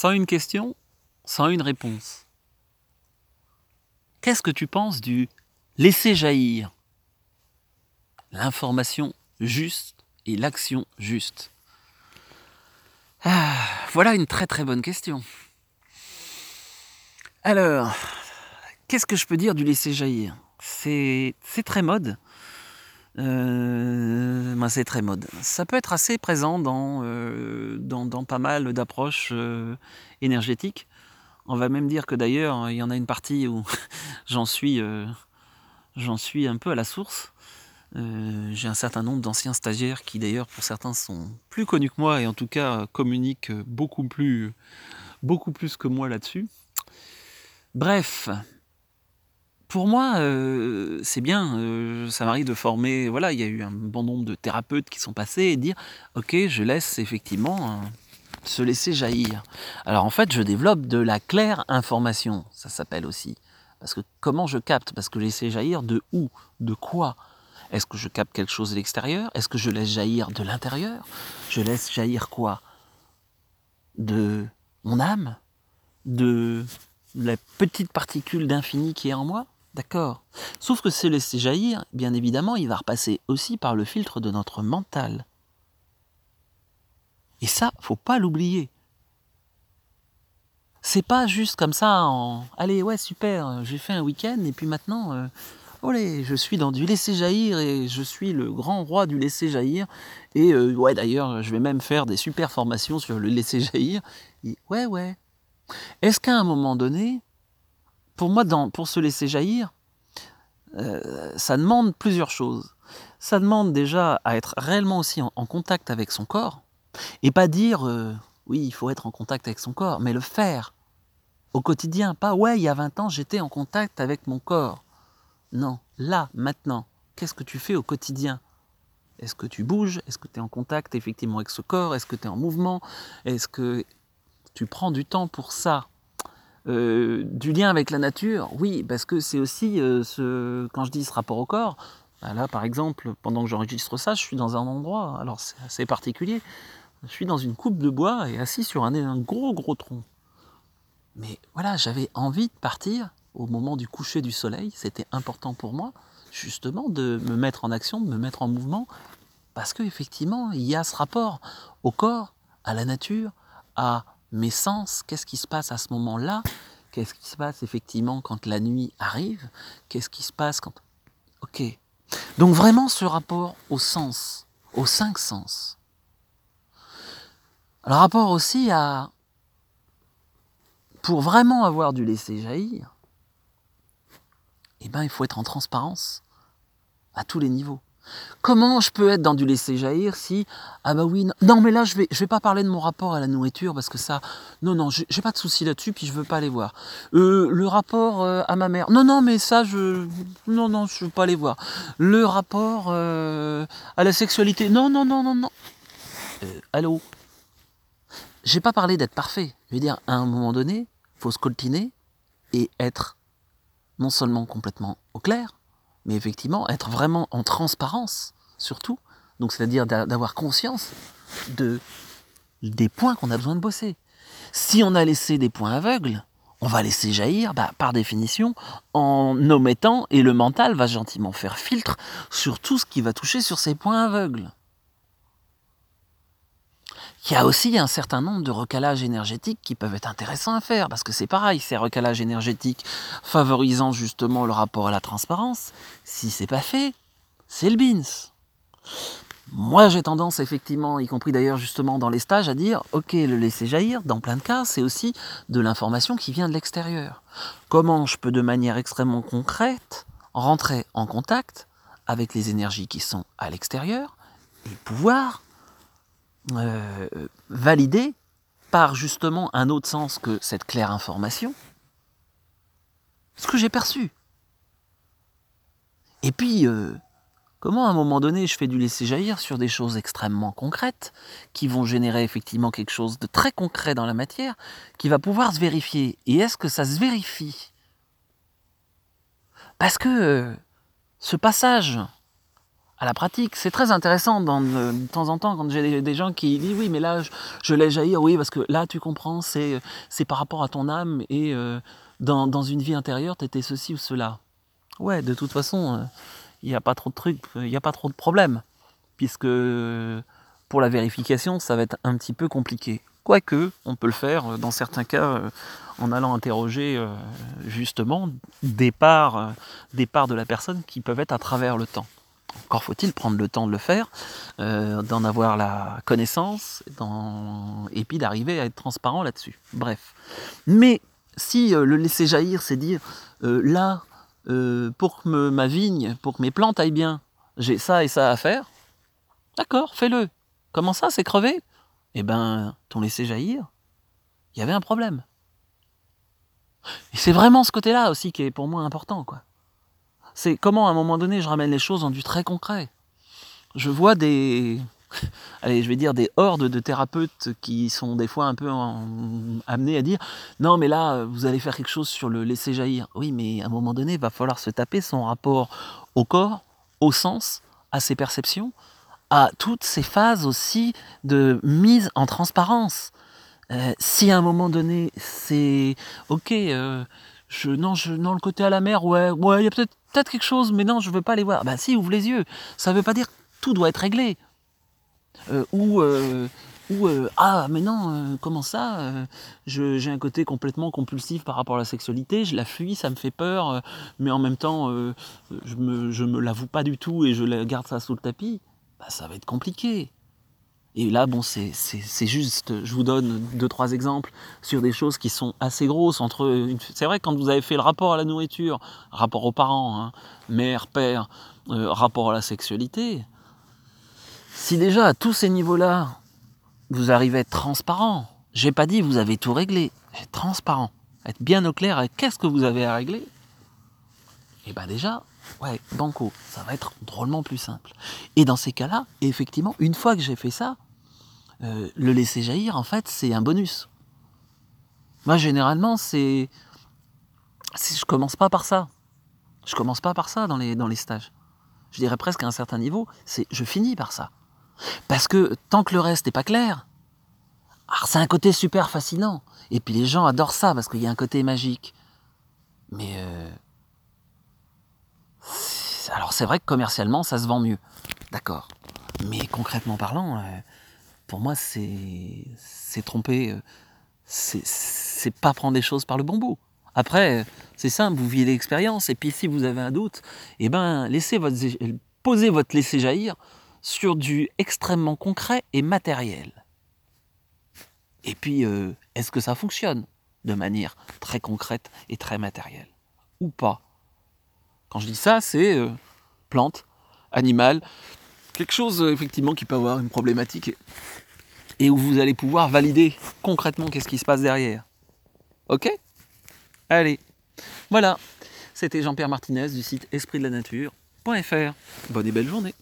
sans une question, sans une réponse. Qu'est-ce que tu penses du laisser jaillir l'information juste et l'action juste ah, Voilà une très très bonne question. Alors, qu'est-ce que je peux dire du laisser jaillir C'est très mode. Euh, c'est très mode. Ça peut être assez présent dans, euh, dans, pas mal d'approches euh, énergétiques. On va même dire que d'ailleurs, il y en a une partie où j'en suis, suis un peu à la source. J'ai un certain nombre d'anciens stagiaires qui d'ailleurs pour certains sont plus connus que moi et en tout cas communiquent beaucoup plus, beaucoup plus que moi là-dessus. Bref, pour moi, euh, c'est bien. Euh, ça m'arrive de former. Voilà, il y a eu un bon nombre de thérapeutes qui sont passés et dire Ok, je laisse effectivement se laisser jaillir. Alors en fait, je développe de la claire information, ça s'appelle aussi. Parce que comment je capte? Parce que laisser jaillir de où? De quoi? Est-ce que je capte quelque chose de l'extérieur? Est-ce que je laisse jaillir de l'intérieur? Je laisse jaillir quoi? De mon âme? De la petite particule d'infini qui est en moi? D'accord. Sauf que ce laisser jaillir, bien évidemment, il va repasser aussi par le filtre de notre mental. Et ça, faut pas l'oublier. C'est pas juste comme ça en allez ouais super, j'ai fait un week-end et puis maintenant euh, je suis dans du laisser jaillir et je suis le grand roi du laisser jaillir et euh, ouais d'ailleurs je vais même faire des super formations sur le laisser jaillir. ouais ouais. Est-ce qu'à un moment donné, pour moi, pour se laisser jaillir, euh, ça demande plusieurs choses. Ça demande déjà à être réellement aussi en, contact avec son corps, et pas dire euh, oui, il faut être en contact avec son corps, mais le faire au quotidien. Pas ouais, il y a 20 ans, j'étais en contact avec mon corps. Non, là, maintenant, qu'est-ce que tu fais au quotidien? Est-ce que tu bouges? Est-ce que tu es en contact effectivement avec ce corps? Est-ce que tu es en mouvement? Est-ce que tu prends du temps pour ça? Euh, du lien avec la nature, oui, parce que c'est aussi euh, ce, quand je dis ce rapport au corps, bah là par exemple, pendant que j'enregistre ça, je suis dans un endroit, alors c'est assez particulier, je suis dans une coupe de bois et assis sur un, un gros gros tronc. Mais voilà, j'avais envie de partir au moment du coucher du soleil, c'était important pour moi, justement, de me mettre en action, de me mettre en mouvement, parce qu'effectivement, il y a ce rapport au corps, à la nature, à mes sens, qu'est-ce qui se passe à ce moment-là? Qu'est-ce qui se passe effectivement quand la nuit arrive? Qu'est-ce qui se passe quand... Ok. Donc vraiment ce rapport au sens, aux cinq sens. Le rapport aussi à... Pour vraiment avoir du laisser jaillir, eh ben, il faut être en transparence à tous les niveaux. Comment je peux être dans du laisser jaillir si ah bah oui non, mais là je vais je vais pas parler de mon rapport à la nourriture parce que ça non non j'ai pas de souci là-dessus puis je veux pas aller voir. Euh, le rapport euh, à ma mère. Non non mais ça je non non je veux pas aller voir. Le rapport euh, à la sexualité. Non non non non non. Allô? J'ai pas parlé d'être parfait. Je veux dire à un moment donné faut se coltiner et être non seulement complètement au clair mais effectivement être vraiment en transparence, surtout, donc c'est-à-dire d'avoir conscience de, des points qu'on a besoin de bosser. Si on a laissé des points aveugles, on va laisser jaillir, bah, par définition, en omettant, et le mental va gentiment faire filtre sur tout ce qui va toucher sur ces points aveugles. Il y a aussi un certain nombre de recalages énergétiques qui peuvent être intéressants à faire, parce que c'est pareil, ces recalages énergétiques favorisant justement le rapport à la transparence, si c'est pas fait, c'est le bins. Moi, j'ai tendance, effectivement, y compris d'ailleurs justement dans les stages, à dire ok, le laisser jaillir, dans plein de cas, c'est aussi de l'information qui vient de l'extérieur. Comment je peux, de manière extrêmement concrète, rentrer en contact avec les énergies qui sont à l'extérieur et pouvoir euh, validé par justement un autre sens que cette claire information, ce que j'ai perçu. Et puis, euh, comment à un moment donné je fais du laisser jaillir sur des choses extrêmement concrètes, qui vont générer effectivement quelque chose de très concret dans la matière, qui va pouvoir se vérifier. Et est-ce que ça se vérifie? Parce que euh, ce passage à la pratique. C'est très intéressant dans, de temps en temps quand j'ai des, gens qui disent oui mais là je, je laisse jaillir, oui parce que là tu comprends c'est, par rapport à ton âme et euh, dans, une vie intérieure tu étais ceci ou cela. Ouais de toute façon euh, il n'y a pas trop de trucs, il n'y a pas trop de problèmes puisque pour la vérification ça va être un petit peu compliqué. Quoique, on peut le faire dans certains cas en allant interroger justement des parts de la personne qui peuvent être à travers le temps. Encore faut-il prendre le temps de le faire, euh, d'en avoir la connaissance, et puis d'arriver à être transparent là-dessus. Bref. Mais si euh, le laisser jaillir, c'est dire, euh, là, pour que ma vigne, pour que mes plantes aillent bien, j'ai ça et ça à faire, d'accord, fais-le. Comment ça, c'est crevé? Eh ben, ton laisser jaillir, il y avait un problème. Et c'est vraiment ce côté-là aussi qui est pour moi important, quoi. C'est comment à un moment donné je ramène les choses en du très concret. Je vois des, allez, je vais dire des hordes de thérapeutes qui sont des fois un peu amenés à dire non mais là vous allez faire quelque chose sur le laisser jaillir. Oui mais à un moment donné il va falloir se taper son rapport au corps, au sens, à ses perceptions, à toutes ces phases aussi de mise en transparence. Euh, si à un moment donné c'est ok, euh, non, non, le côté à la mer, ouais, ouais, il y a peut-être quelque chose, mais non, je veux pas les voir. Bah si, ouvre les yeux. Ça veut pas dire que tout doit être réglé. Euh, ou euh, euh, ah mais non, comment ça J'ai un côté complètement compulsif par rapport à la sexualité, je la fuis, ça me fait peur, mais en même temps, je me, je me l'avoue pas du tout et je garde ça sous le tapis. Bah, ça va être compliqué. Et là, bon, c'est juste, je vous donne deux, trois exemples sur des choses qui sont assez grosses. Entre, c'est vrai, quand vous avez fait le rapport à la nourriture, rapport aux parents, hein, mère, père, euh, rapport à la sexualité, si déjà à tous ces niveaux-là, vous arrivez à être transparent, j'ai pas dit vous avez tout réglé, être transparent, être bien au clair avec qu'est-ce que vous avez à régler, et bien déjà, ouais, banco, ça va être drôlement plus simple. Et dans ces cas-là, effectivement, une fois que j'ai fait ça, euh, le laisser jaillir, en fait, c'est un bonus. Moi, généralement, c'est. Je commence pas par ça. Je commence pas par ça dans les, dans les stages. Je dirais presque à un certain niveau, c'est je finis par ça. Parce que tant que le reste n'est pas clair, c'est un côté super fascinant. Et puis les gens adorent ça parce qu'il y a un côté magique. Mais euh, alors c'est vrai que commercialement, ça se vend mieux. D'accord. Mais concrètement parlant, euh, pour moi, c'est tromper. Euh, c'est pas prendre des choses par le bon bout. Après, c'est simple, vous vivez l'expérience, et puis si vous avez un doute, eh ben, laissez votre, posez votre laisser jaillir sur du extrêmement concret et matériel. Et puis, euh, est-ce que ça fonctionne de manière très concrète et très matérielle Ou pas? Quand je dis ça, c'est euh, plante, animal, quelque chose euh, effectivement qui peut avoir une problématique et, où vous allez pouvoir valider concrètement qu'est-ce qui se passe derrière. Ok? Allez, voilà. C'était Jean-Pierre Martinez du site esprit de la nature.fr. Bonne et belle journée.